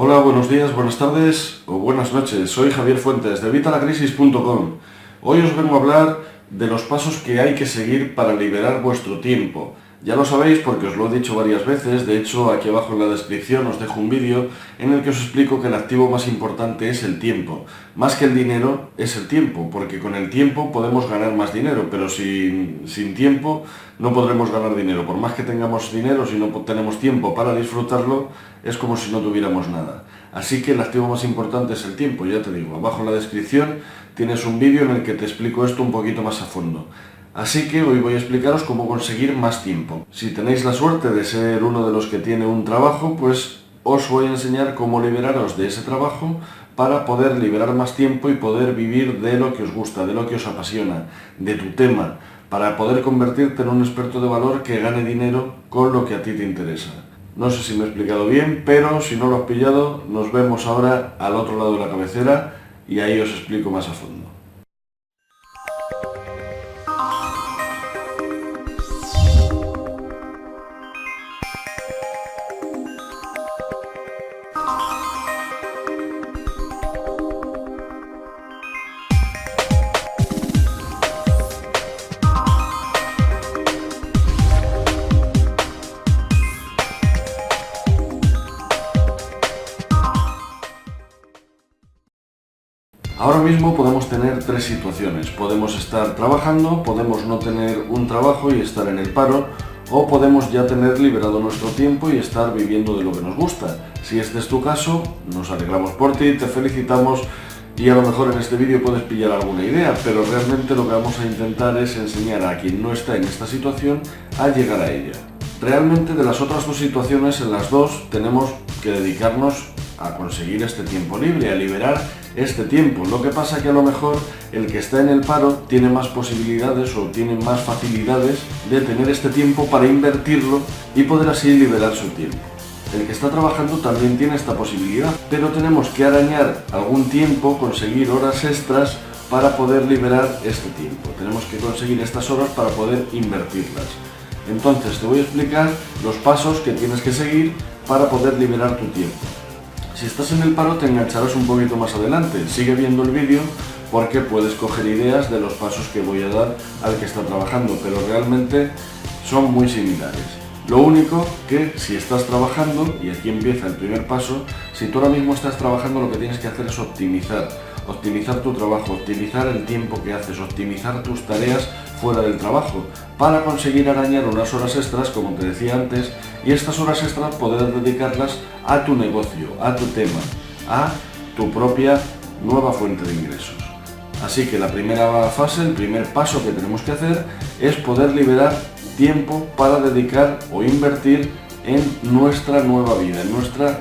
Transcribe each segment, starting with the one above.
Hola, buenos días, buenas tardes o buenas noches. Soy Javier Fuentes de Vitalacrisis.com. Hoy os vengo a hablar de los pasos que hay que seguir para liberar vuestro tiempo. Ya lo sabéis porque os lo he dicho varias veces, de hecho aquí abajo en la descripción os dejo un vídeo en el que os explico que el activo más importante es el tiempo. Más que el dinero es el tiempo, porque con el tiempo podemos ganar más dinero, pero sin, sin tiempo no podremos ganar dinero. Por más que tengamos dinero, si no tenemos tiempo para disfrutarlo, es como si no tuviéramos nada. Así que el activo más importante es el tiempo, ya te digo, abajo en la descripción tienes un vídeo en el que te explico esto un poquito más a fondo. Así que hoy voy a explicaros cómo conseguir más tiempo. Si tenéis la suerte de ser uno de los que tiene un trabajo, pues os voy a enseñar cómo liberaros de ese trabajo para poder liberar más tiempo y poder vivir de lo que os gusta, de lo que os apasiona, de tu tema, para poder convertirte en un experto de valor que gane dinero con lo que a ti te interesa. No sé si me he explicado bien, pero si no lo has pillado, nos vemos ahora al otro lado de la cabecera y ahí os explico más a fondo. Ahora mismo podemos tener tres situaciones. Podemos estar trabajando, podemos no tener un trabajo y estar en el paro, o podemos ya tener liberado nuestro tiempo y estar viviendo de lo que nos gusta. Si este es tu caso, nos alegramos por ti, te felicitamos y a lo mejor en este vídeo puedes pillar alguna idea, pero realmente lo que vamos a intentar es enseñar a quien no está en esta situación a llegar a ella. Realmente de las otras dos situaciones, en las dos tenemos que dedicarnos a conseguir este tiempo libre, a liberar este tiempo. Lo que pasa que a lo mejor el que está en el paro tiene más posibilidades o tiene más facilidades de tener este tiempo para invertirlo y poder así liberar su tiempo. El que está trabajando también tiene esta posibilidad, pero tenemos que arañar algún tiempo, conseguir horas extras para poder liberar este tiempo. Tenemos que conseguir estas horas para poder invertirlas. Entonces te voy a explicar los pasos que tienes que seguir para poder liberar tu tiempo. Si estás en el paro te engancharás un poquito más adelante. Sigue viendo el vídeo porque puedes coger ideas de los pasos que voy a dar al que está trabajando, pero realmente son muy similares. Lo único que si estás trabajando, y aquí empieza el primer paso, si tú ahora mismo estás trabajando lo que tienes que hacer es optimizar optimizar tu trabajo, optimizar el tiempo que haces, optimizar tus tareas fuera del trabajo, para conseguir arañar unas horas extras, como te decía antes, y estas horas extras poder dedicarlas a tu negocio, a tu tema, a tu propia nueva fuente de ingresos. Así que la primera fase, el primer paso que tenemos que hacer es poder liberar tiempo para dedicar o invertir en nuestra nueva vida, en nuestra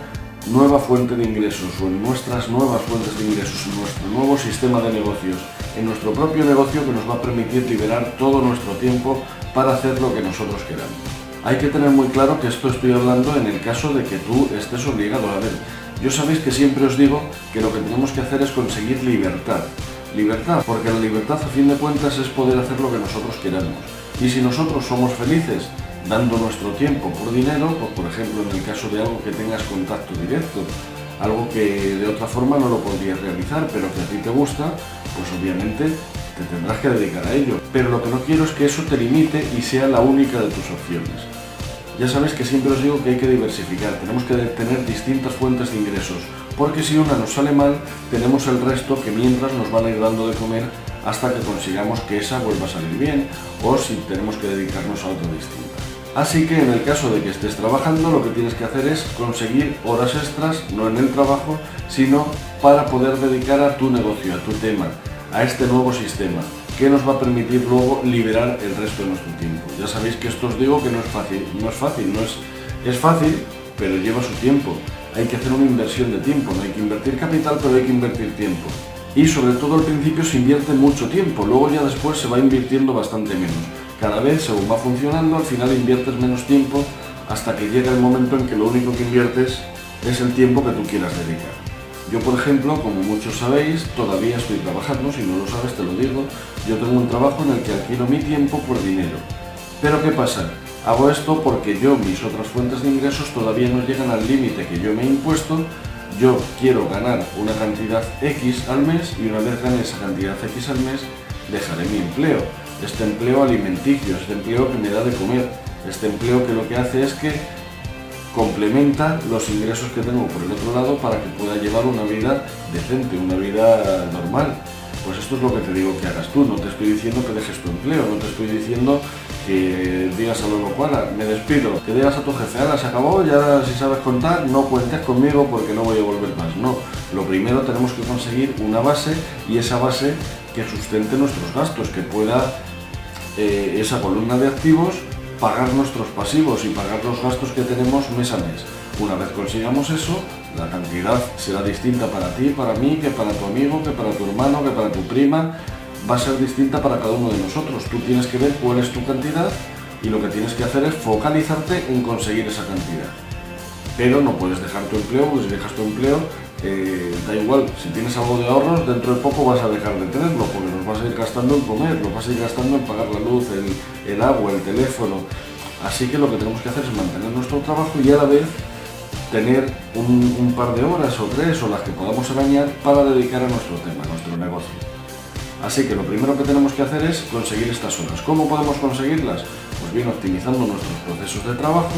nueva fuente de ingresos o en nuestras nuevas fuentes de ingresos, en nuestro nuevo sistema de negocios, en nuestro propio negocio que nos va a permitir liberar todo nuestro tiempo para hacer lo que nosotros queramos. Hay que tener muy claro que esto estoy hablando en el caso de que tú estés obligado a ver. Yo sabéis que siempre os digo que lo que tenemos que hacer es conseguir libertad. Libertad, porque la libertad a fin de cuentas es poder hacer lo que nosotros queramos. Y si nosotros somos felices dando nuestro tiempo por dinero, pues por ejemplo en el caso de algo que tengas contacto directo, algo que de otra forma no lo podrías realizar, pero que a ti te gusta, pues obviamente te tendrás que dedicar a ello. Pero lo que no quiero es que eso te limite y sea la única de tus opciones. Ya sabes que siempre os digo que hay que diversificar, tenemos que tener distintas fuentes de ingresos, porque si una nos sale mal, tenemos el resto que mientras nos van a ir dando de comer hasta que consigamos que esa vuelva a salir bien, o si tenemos que dedicarnos a otro distinto. Así que en el caso de que estés trabajando, lo que tienes que hacer es conseguir horas extras, no en el trabajo, sino para poder dedicar a tu negocio, a tu tema, a este nuevo sistema, que nos va a permitir luego liberar el resto de nuestro tiempo. Ya sabéis que esto os digo que no es fácil, no es fácil, no es, es fácil, pero lleva su tiempo. Hay que hacer una inversión de tiempo, no hay que invertir capital, pero hay que invertir tiempo. Y sobre todo al principio se invierte mucho tiempo, luego ya después se va invirtiendo bastante menos cada vez, según va funcionando, al final inviertes menos tiempo hasta que llega el momento en que lo único que inviertes es el tiempo que tú quieras dedicar. Yo, por ejemplo, como muchos sabéis, todavía estoy trabajando, si no lo sabes te lo digo, yo tengo un trabajo en el que alquilo mi tiempo por dinero. Pero ¿qué pasa? Hago esto porque yo, mis otras fuentes de ingresos todavía no llegan al límite que yo me he impuesto yo quiero ganar una cantidad X al mes y una vez gane esa cantidad X al mes, dejaré mi empleo. Este empleo alimenticio, este empleo que me da de comer, este empleo que lo que hace es que complementa los ingresos que tengo por el otro lado para que pueda llevar una vida decente, una vida normal. Pues esto es lo que te digo que hagas tú, no te estoy diciendo que dejes tu empleo, no te estoy diciendo que digas a lo cual, me despido, que digas a tu jefe, ahora se acabó, ya si sabes contar, no cuentes conmigo porque no voy a volver más. No, lo primero tenemos que conseguir una base y esa base que sustente nuestros gastos, que pueda eh, esa columna de activos pagar nuestros pasivos y pagar los gastos que tenemos mes a mes. Una vez consigamos eso, la cantidad será distinta para ti, para mí, que para tu amigo, que para tu hermano, que para tu prima, va a ser distinta para cada uno de nosotros. Tú tienes que ver cuál es tu cantidad y lo que tienes que hacer es focalizarte en conseguir esa cantidad. Pero no puedes dejar tu empleo, porque si dejas tu empleo, eh, da igual, si tienes algo de ahorros, dentro de poco vas a dejar de tenerlo, porque los vas a ir gastando en comer, los vas a ir gastando en pagar la luz, el, agua, el teléfono. Así que lo que tenemos que hacer es mantener nuestro trabajo y a la vez tener un, un, par de horas o tres o las que podamos arañar para dedicar a nuestro tema, a nuestro negocio. Así que lo primero que tenemos que hacer es conseguir estas horas. ¿Cómo podemos conseguirlas? Pues bien, optimizando nuestros procesos de trabajo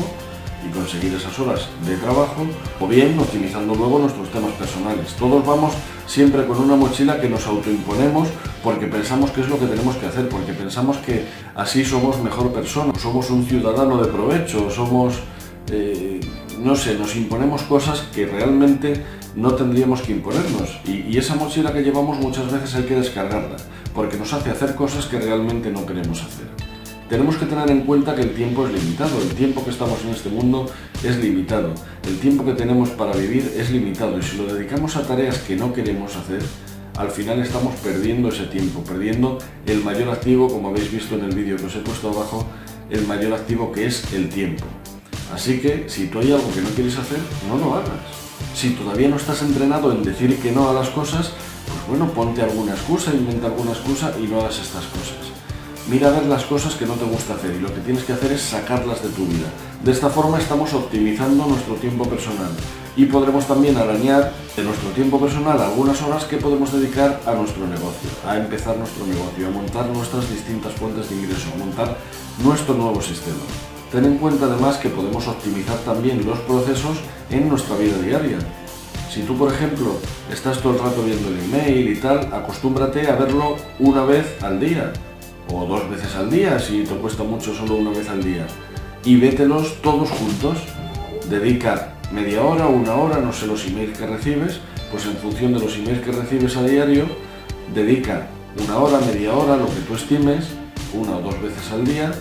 y conseguir esas horas de trabajo, o bien optimizando luego nuestros temas personales. Todos vamos siempre con una mochila que nos autoimponemos porque pensamos que es lo que tenemos que hacer, porque pensamos que así somos mejor persona, somos un ciudadano de provecho, somos... Eh, no sé, nos imponemos cosas que realmente no tendríamos que imponernos. Y, esa mochila que llevamos muchas veces hay que descargarla, porque nos hace hacer cosas que realmente no queremos hacer. Tenemos que tener en cuenta que el tiempo es limitado, el tiempo que estamos en este mundo es limitado, el tiempo que tenemos para vivir es limitado y si lo dedicamos a tareas que no queremos hacer, al final estamos perdiendo ese tiempo, perdiendo el mayor activo, como habéis visto en el vídeo que os he puesto abajo, el mayor activo que es el tiempo. Así que si tú hay algo que no quieres hacer, no lo hagas. Si todavía no estás entrenado en decir que no a las cosas, pues bueno, ponte alguna excusa, inventa alguna excusa y no hagas estas cosas. Mira a ver las cosas que no te gusta hacer y lo que tienes que hacer es sacarlas de tu vida. De esta forma estamos optimizando nuestro tiempo personal y podremos también arañar de nuestro tiempo personal algunas horas que podemos dedicar a nuestro negocio, a empezar nuestro negocio, a montar nuestras distintas fuentes de ingreso, a montar nuestro nuevo sistema. Ten en cuenta además que podemos optimizar también los procesos en nuestra vida diaria. Si tú, por ejemplo, estás todo el rato viendo el email y tal, acostúmbrate a verlo una vez al día o dos veces al día si te cuesta mucho solo una vez al día. Y vételos todos juntos. Dedica media hora, una hora, no sé los emails que recibes, pues en función de los emails que recibes a diario, dedica una hora, media hora, lo que tú estimes, una o dos veces al día,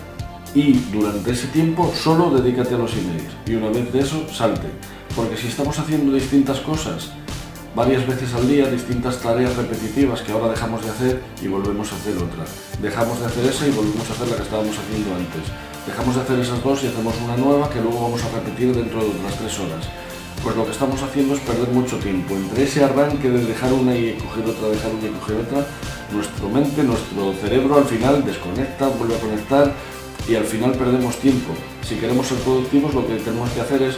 y durante ese tiempo solo dedícate a los emails y una vez de eso salte. Porque si estamos haciendo distintas cosas varias veces al día, distintas tareas repetitivas que ahora dejamos de hacer y volvemos a hacer otra. Dejamos de hacer esa y volvemos a hacer la que estábamos haciendo antes. Dejamos de hacer esas dos y hacemos una nueva que luego vamos a repetir dentro de otras tres horas. Pues lo que estamos haciendo es perder mucho tiempo. Entre ese arranque de dejar una y coger otra, dejar una y coger otra, nuestra mente, nuestro cerebro al final desconecta, vuelve a conectar y al final perdemos tiempo. Si queremos ser productivos lo que tenemos que hacer es,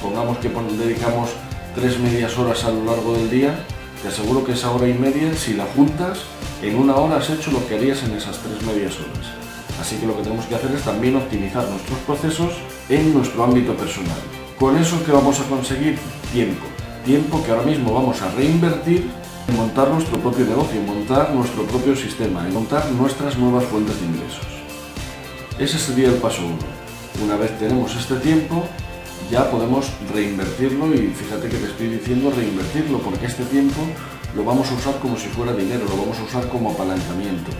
pongamos que dedicamos tres medias horas a lo largo del día, te aseguro que esa hora y media, si la juntas, en una hora has hecho lo que harías en esas tres medias horas. Así que lo que tenemos que hacer es también optimizar nuestros procesos en nuestro ámbito personal. Con eso que vamos a conseguir tiempo. Tiempo que ahora mismo vamos a reinvertir en montar nuestro propio negocio, en montar nuestro propio sistema, en montar nuestras nuevas fuentes de ingresos. Ese sería el paso uno. Una vez tenemos este tiempo, ya podemos reinvertirlo y fíjate que te estoy diciendo reinvertirlo porque este tiempo lo vamos a usar como si fuera dinero, lo vamos a usar como apalancamiento.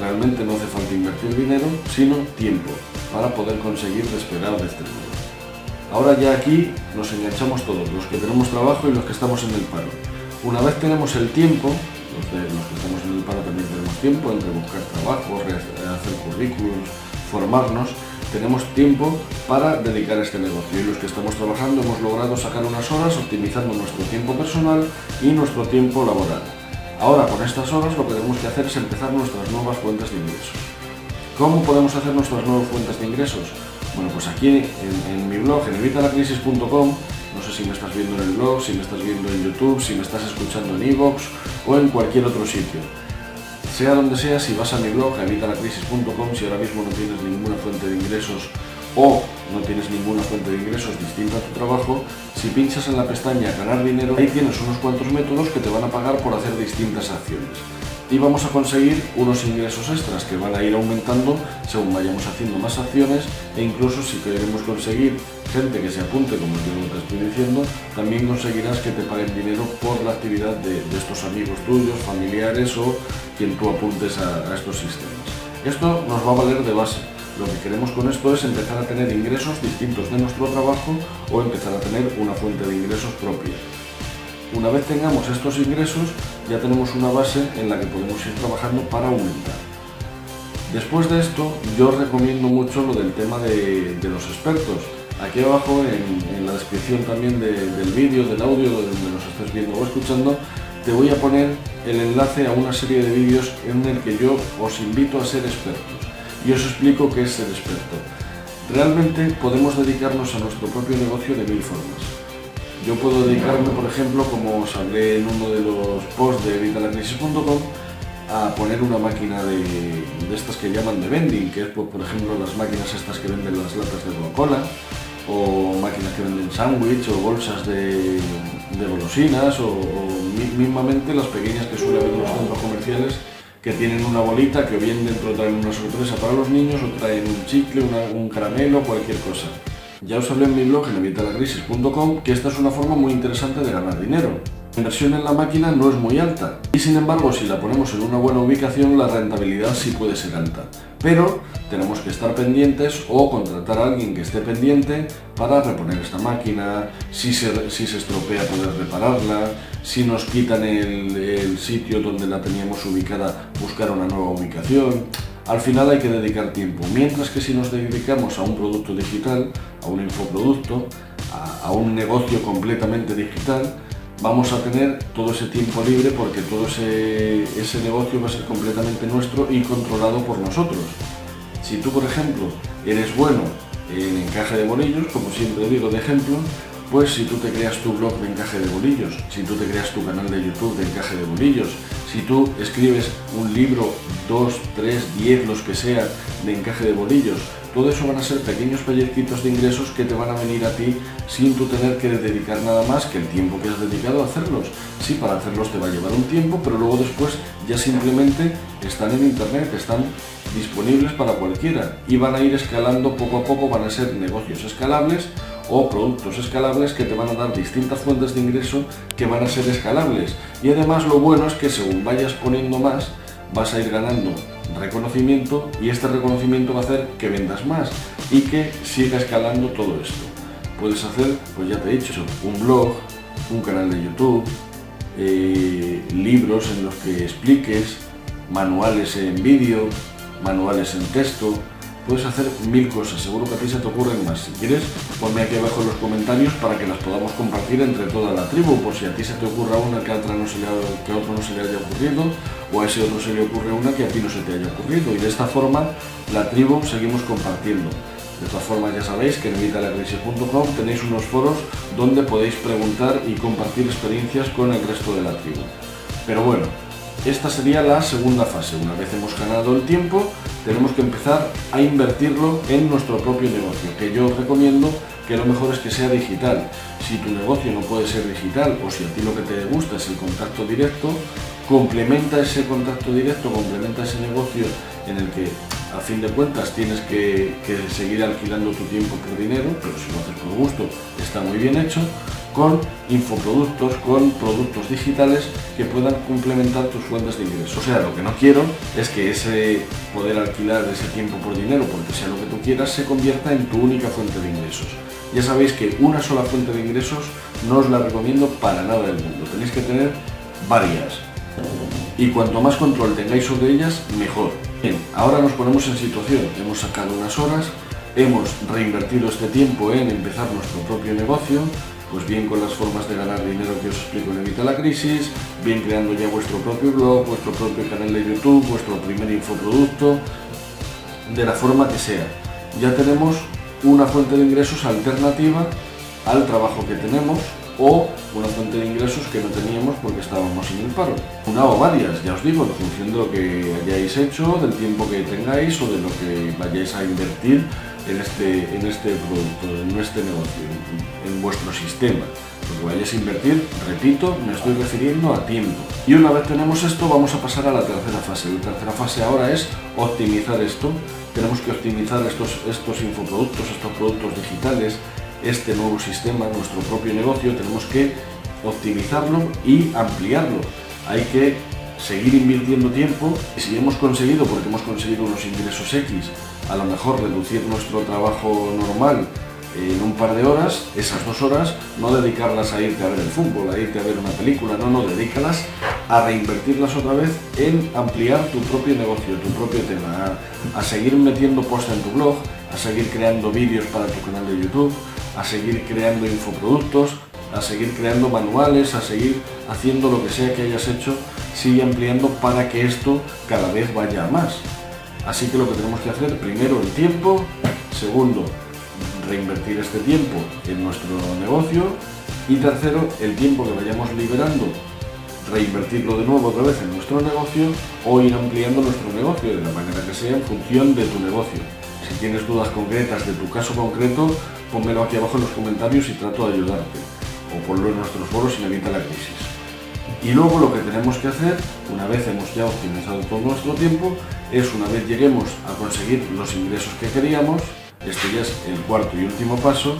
Realmente no hace falta invertir dinero, sino tiempo para poder conseguir despegar de este mundo. Ahora ya aquí nos enganchamos todos, los que tenemos trabajo y los que estamos en el paro. Una vez tenemos el tiempo, los, los que estamos en el paro también tenemos tiempo entre buscar trabajo, hacer currículums, formarnos, tenemos tiempo para dedicar este negocio y los que estamos trabajando hemos logrado sacar unas horas optimizando nuestro tiempo personal y nuestro tiempo laboral. Ahora con estas horas lo que tenemos que hacer es empezar nuestras nuevas fuentes de ingresos. ¿Cómo podemos hacer nuestras nuevas fuentes de ingresos? Bueno, pues aquí en, mi blog, en evitalacrisis.com, no sé si me estás viendo en el blog, si me estás viendo en YouTube, si me estás escuchando en iVoox o en cualquier otro sitio. Sea donde sea, si vas a mi blog, evitalacrisis.com, si ahora mismo no tienes ninguna fuente de ingresos o no tienes ninguna fuente de ingresos distinta a tu trabajo, si pinchas en la pestaña ganar dinero, ahí tienes unos cuantos métodos que te van a pagar por hacer distintas acciones y vamos a conseguir unos ingresos extras que van a ir aumentando según vayamos haciendo más acciones e incluso si queremos conseguir gente que se apunte como yo te estoy diciendo, también conseguirás que te paguen dinero por la actividad de, estos amigos tuyos, familiares o quien tú apuntes a, a estos sistemas. Esto nos va a valer de base. Lo que queremos con esto es empezar a tener ingresos distintos de nuestro trabajo o empezar a tener una fuente de ingresos propia. Una vez tengamos estos ingresos, ya tenemos una base en la que podemos ir trabajando para aumentar. Después de esto, yo recomiendo mucho lo del tema de, los expertos. Aquí abajo, en, la descripción también del vídeo, del audio, donde nos estés viendo o escuchando, te voy a poner el enlace a una serie de vídeos en el que yo os invito a ser expertos y os explico qué es ser experto. Realmente podemos dedicarnos a nuestro propio negocio de mil formas. Yo puedo dedicarme, por ejemplo, como os hablé en uno de los posts de vitalacrisis.com, a poner una máquina de, estas que llaman de vending, que es por, ejemplo las máquinas estas que venden las latas de Coca-Cola, o máquinas que venden sándwich o bolsas de, golosinas, o, mismamente las pequeñas que suele haber en los centros comerciales que tienen una bolita que bien dentro traen una sorpresa para los niños o traen un chicle, un caramelo, cualquier cosa. Ya os hablé en mi blog en evitalacrisis.com que esta es una forma muy interesante de ganar dinero. La inversión en la máquina no es muy alta y sin embargo si la ponemos en una buena ubicación la rentabilidad sí puede ser alta. Pero tenemos que estar pendientes o contratar a alguien que esté pendiente para reponer esta máquina, si se, si se estropea poder repararla, si nos quitan el, el sitio donde la teníamos ubicada buscar una nueva ubicación al final hay que dedicar tiempo. Mientras que si nos dedicamos a un producto digital, a un infoproducto, a, un negocio completamente digital, vamos a tener todo ese tiempo libre porque todo ese, ese negocio va a ser completamente nuestro y controlado por nosotros. Si tú, por ejemplo, eres bueno en encaje de bolillos, como siempre digo de ejemplo, pues si tú te creas tu blog de encaje de bolillos, si tú te creas tu canal de YouTube de encaje de bolillos, si tú escribes un libro, dos, tres, diez, los que sea, de encaje de bolillos, todo eso van a ser pequeños pellizquitos de ingresos que te van a venir a ti sin tú tener que dedicar nada más que el tiempo que has dedicado a hacerlos. Sí, para hacerlos te va a llevar un tiempo, pero luego después ya simplemente están en internet, están disponibles para cualquiera y van a ir escalando poco a poco, van a ser negocios escalables o productos escalables que te van a dar distintas fuentes de ingreso que van a ser escalables. Y además lo bueno es que según vayas poniendo más, vas a ir ganando reconocimiento y este reconocimiento va a hacer que vendas más y que siga escalando todo esto. Puedes hacer, pues ya te he dicho, un blog, un canal de YouTube, eh, libros en los que expliques, manuales en vídeo, manuales en texto, puedes hacer mil cosas, seguro que a ti se te ocurren más. Si quieres, ponme aquí abajo en los comentarios para que las podamos compartir entre toda la tribu, por si a ti se te ocurra una que a, otra no se le, que a otro no se le haya ocurrido, o a ese otro se le ocurre una que a ti no se te haya ocurrido. Y de esta forma, la tribu seguimos compartiendo. De todas formas, ya sabéis que en evitalacrisis.com tenéis unos foros donde podéis preguntar y compartir experiencias con el resto de la tribu. Pero bueno, esta sería la segunda fase. Una vez hemos ganado el tiempo, tenemos que empezar a invertirlo en nuestro propio negocio, que yo recomiendo que lo mejor es que sea digital. Si tu negocio no puede ser digital o si a ti lo que te gusta es el contacto directo, complementa ese contacto directo, complementa ese negocio en el que a fin de cuentas tienes que, que seguir alquilando tu tiempo por dinero, pero si lo haces por gusto está muy bien hecho con infoproductos, con productos digitales que puedan complementar tus fuentes de ingresos. O sea, lo que no quiero es que ese poder alquilar ese tiempo por dinero, porque sea lo que tú quieras, se convierta en tu única fuente de ingresos. Ya sabéis que una sola fuente de ingresos no os la recomiendo para nada del mundo. Tenéis que tener varias. Y cuanto más control tengáis sobre ellas, mejor. Bien, ahora nos ponemos en situación. Hemos sacado unas horas, hemos reinvertido este tiempo en empezar nuestro propio negocio, pues bien con las formas de ganar dinero que os explico en Evita la Crisis, bien creando ya vuestro propio blog, vuestro propio canal de YouTube, vuestro primer infoproducto, de la forma que sea. Ya tenemos una fuente de ingresos alternativa al trabajo que tenemos o una fuente de ingresos que no teníamos porque estábamos en el paro. Una o varias, ya os digo, en función de lo que hayáis hecho, del tiempo que tengáis o de lo que vayáis a invertir en este, en este producto, en este negocio, en, vuestro sistema. Lo que vayáis a invertir, repito, me estoy refiriendo a tiempo. Y una vez tenemos esto, vamos a pasar a la tercera fase. La tercera fase ahora es optimizar esto. Tenemos que optimizar estos, estos infoproductos, estos productos digitales, este nuevo sistema, nuestro propio negocio, tenemos que optimizarlo y ampliarlo. Hay que seguir invirtiendo tiempo y si hemos conseguido, porque hemos conseguido unos ingresos X, a lo mejor reducir nuestro trabajo normal en un par de horas, esas dos horas, no dedicarlas a irte a ver el fútbol, a irte a ver una película, no, no, dedícalas a reinvertirlas otra vez en ampliar tu propio negocio, tu propio tema, a, seguir metiendo post en tu blog, a seguir creando vídeos para tu canal de YouTube, a seguir creando infoproductos, a seguir creando manuales, a seguir haciendo lo que sea que hayas hecho, sigue ampliando para que esto cada vez vaya a más. Así que lo que tenemos que hacer, primero el tiempo, segundo, reinvertir este tiempo en nuestro negocio y tercero, el tiempo que vayamos liberando, reinvertirlo de nuevo otra vez en nuestro negocio o ir ampliando nuestro negocio de la manera que sea en función de tu negocio. Si tienes dudas concretas de tu caso concreto, pónmelo aquí abajo en los comentarios y trato de ayudarte. O ponlo en nuestros foros y evita la crisis. Y luego lo que tenemos que hacer, una vez hemos ya optimizado todo nuestro tiempo, es una vez lleguemos a conseguir los ingresos que queríamos, este ya es el cuarto y último paso,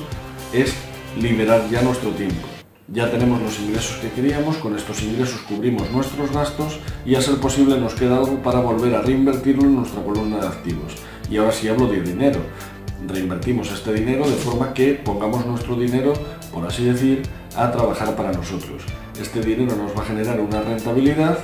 es liberar ya nuestro tiempo. Ya tenemos los ingresos que queríamos, con estos ingresos cubrimos nuestros gastos y a ser posible nos queda algo para volver a reinvertirlo en nuestra columna de activos. Y ahora sí hablo de dinero. Reinvertimos este dinero de forma que pongamos nuestro dinero, por así decir, a trabajar para nosotros. Este dinero nos va a generar una rentabilidad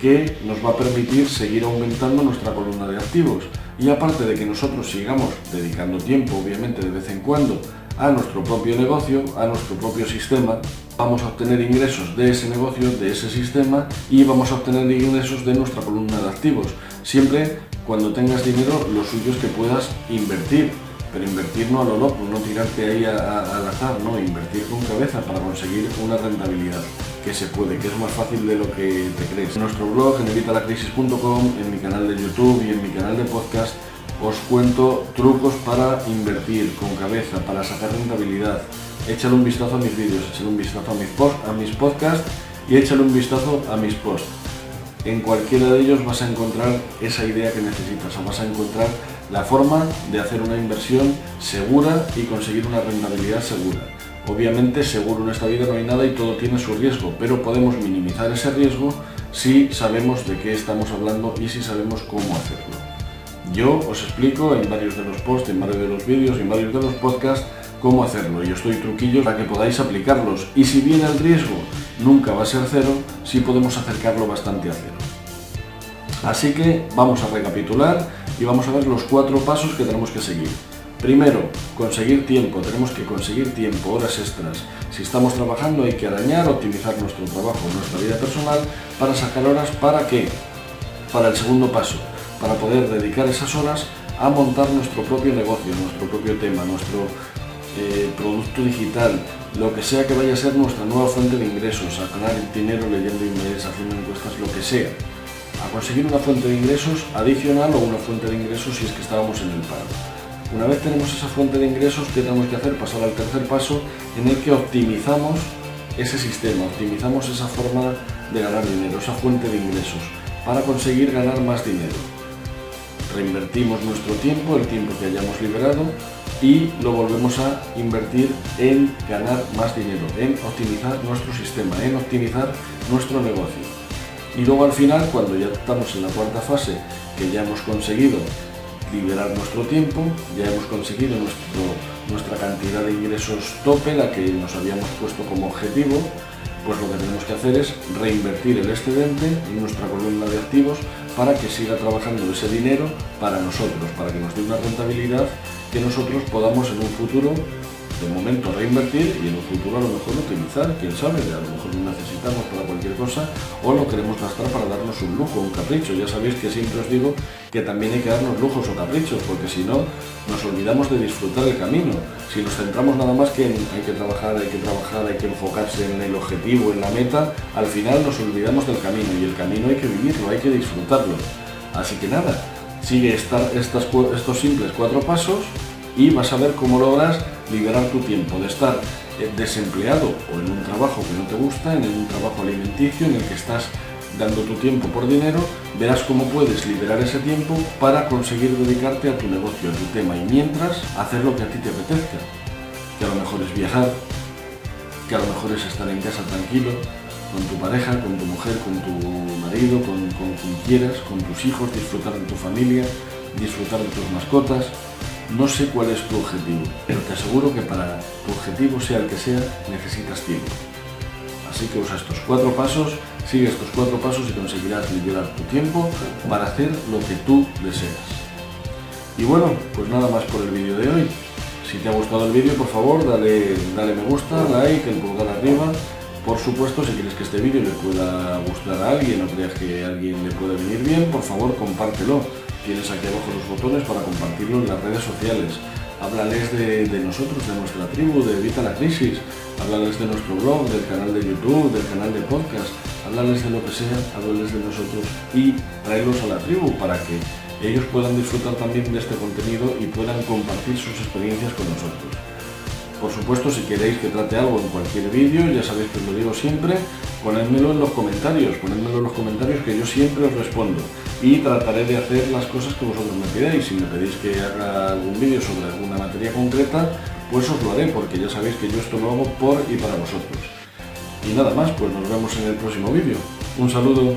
que nos va a permitir seguir aumentando nuestra columna de activos. Y aparte de que nosotros sigamos dedicando tiempo, obviamente de vez en cuando, a nuestro propio negocio, a nuestro propio sistema, vamos a obtener ingresos de ese negocio, de ese sistema y vamos a obtener ingresos de nuestra columna de activos. Siempre cuando tengas dinero, lo suyo es que puedas invertir, pero invertir no a lo loco, no tirarte ahí al azar, no, invertir con cabeza para conseguir una rentabilidad que se puede, que es más fácil de lo que te crees. En nuestro blog, en evitalacrisis.com, en mi canal de YouTube y en mi canal de podcast, os cuento trucos para invertir con cabeza, para sacar rentabilidad. Échale un vistazo a mis vídeos, échale un vistazo a mis, post, a mis podcasts y échale un vistazo a mis posts. En cualquiera de ellos vas a encontrar esa idea que necesitas, o vas a encontrar la forma de hacer una inversión segura y conseguir una rentabilidad segura. Obviamente seguro en esta vida no hay nada y todo tiene su riesgo, pero podemos minimizar ese riesgo si sabemos de qué estamos hablando y si sabemos cómo hacerlo. Yo os explico en varios de los posts, en varios de los vídeos en varios de los podcasts cómo hacerlo y os doy truquillos para que podáis aplicarlos. Y si bien el riesgo nunca va a ser cero, sí podemos acercarlo bastante a cero. Así que vamos a recapitular y vamos a ver los cuatro pasos que tenemos que seguir. Primero, conseguir tiempo. Tenemos que conseguir tiempo, horas extras. Si estamos trabajando hay que arañar, optimizar nuestro trabajo, nuestra vida personal, para sacar horas. ¿Para qué? Para el segundo paso, para poder dedicar esas horas a montar nuestro propio negocio, nuestro propio tema, nuestro eh, producto digital, lo que sea que vaya a ser nuestra nueva fuente de ingresos, a ganar dinero leyendo emails, haciendo encuestas, lo que sea. A conseguir una fuente de ingresos adicional o una fuente de ingresos si es que estábamos en el paro. Una vez tenemos esa fuente de ingresos, ¿qué tenemos que hacer? Pasar al tercer paso en el que optimizamos ese sistema, optimizamos esa forma de ganar dinero, esa fuente de ingresos, para conseguir ganar más dinero. Reinvertimos nuestro tiempo, el tiempo que hayamos liberado, y lo volvemos a invertir en ganar más dinero, en optimizar nuestro sistema, en optimizar nuestro negocio. Y luego al final, cuando ya estamos en la cuarta fase, que ya hemos conseguido liberar nuestro tiempo, ya hemos conseguido nuestro, nuestra cantidad de ingresos tope, la que nos habíamos puesto como objetivo, pues lo que tenemos que hacer es reinvertir el excedente en nuestra columna de activos para que siga trabajando ese dinero para nosotros, para que nos dé una rentabilidad que nosotros podamos en un futuro de momento reinvertir y en un futuro a lo mejor utilizar, quién sabe, a lo mejor lo necesitamos para cualquier cosa o lo queremos gastar para darnos un lujo, un capricho. Ya sabéis que siempre os digo que también hay que darnos lujos o caprichos, porque si no nos olvidamos de disfrutar el camino. Si nos centramos nada más que en hay que trabajar, hay que trabajar, hay que enfocarse en el objetivo, en la meta, al final nos olvidamos del camino y el camino hay que vivirlo, hay que disfrutarlo. Así que nada, sigue estas, estos simples cuatro pasos y vas a ver cómo logras liberar tu tiempo de estar eh, desempleado o en un trabajo que no te gusta, en un trabajo alimenticio en el que estás dando tu tiempo por dinero, verás cómo puedes liberar ese tiempo para conseguir dedicarte a tu negocio, a tu tema y mientras hacer lo que a ti te apetezca. Que a lo mejor es viajar, que a lo mejor es estar en casa tranquilo, con tu pareja, con tu mujer, con tu marido, con, con quien quieras, con tus hijos, disfrutar de tu familia, disfrutar de tus mascotas, no sé cuál es tu objetivo, pero te aseguro que para tu objetivo, sea el que sea, necesitas tiempo. Así que usa estos cuatro pasos, sigue estos cuatro pasos y conseguirás liberar tu tiempo para hacer lo que tú deseas. Y bueno, pues nada más por el vídeo de hoy. Si te ha gustado el vídeo, por favor, dale, dale me gusta, like, el pulgar arriba. Por supuesto, si quieres que este vídeo le pueda gustar a alguien o creas que alguien le puede venir bien, por favor, compártelo Tienes aquí abajo los botones para compartirlo en las redes sociales. Háblales de, nosotros, de nuestra tribu, de Evita la Crisis. Háblales de nuestro blog, del canal de YouTube, del canal de podcast. Háblales de lo que sea, háblales de nosotros y traerlos a la tribu para que ellos puedan disfrutar también de este contenido y puedan compartir sus experiencias con nosotros. Por supuesto, si queréis que trate algo en cualquier vídeo, ya sabéis que os lo digo siempre, ponedmelo en los comentarios, ponedmelo en los comentarios que yo siempre os respondo y trataré de hacer las cosas que vosotros me pidáis. Si me pedís que haga algún vídeo sobre alguna materia concreta, pues os lo haré, porque ya sabéis que yo esto lo hago por y para vosotros. Y nada más, pues nos vemos en el próximo vídeo. Un saludo.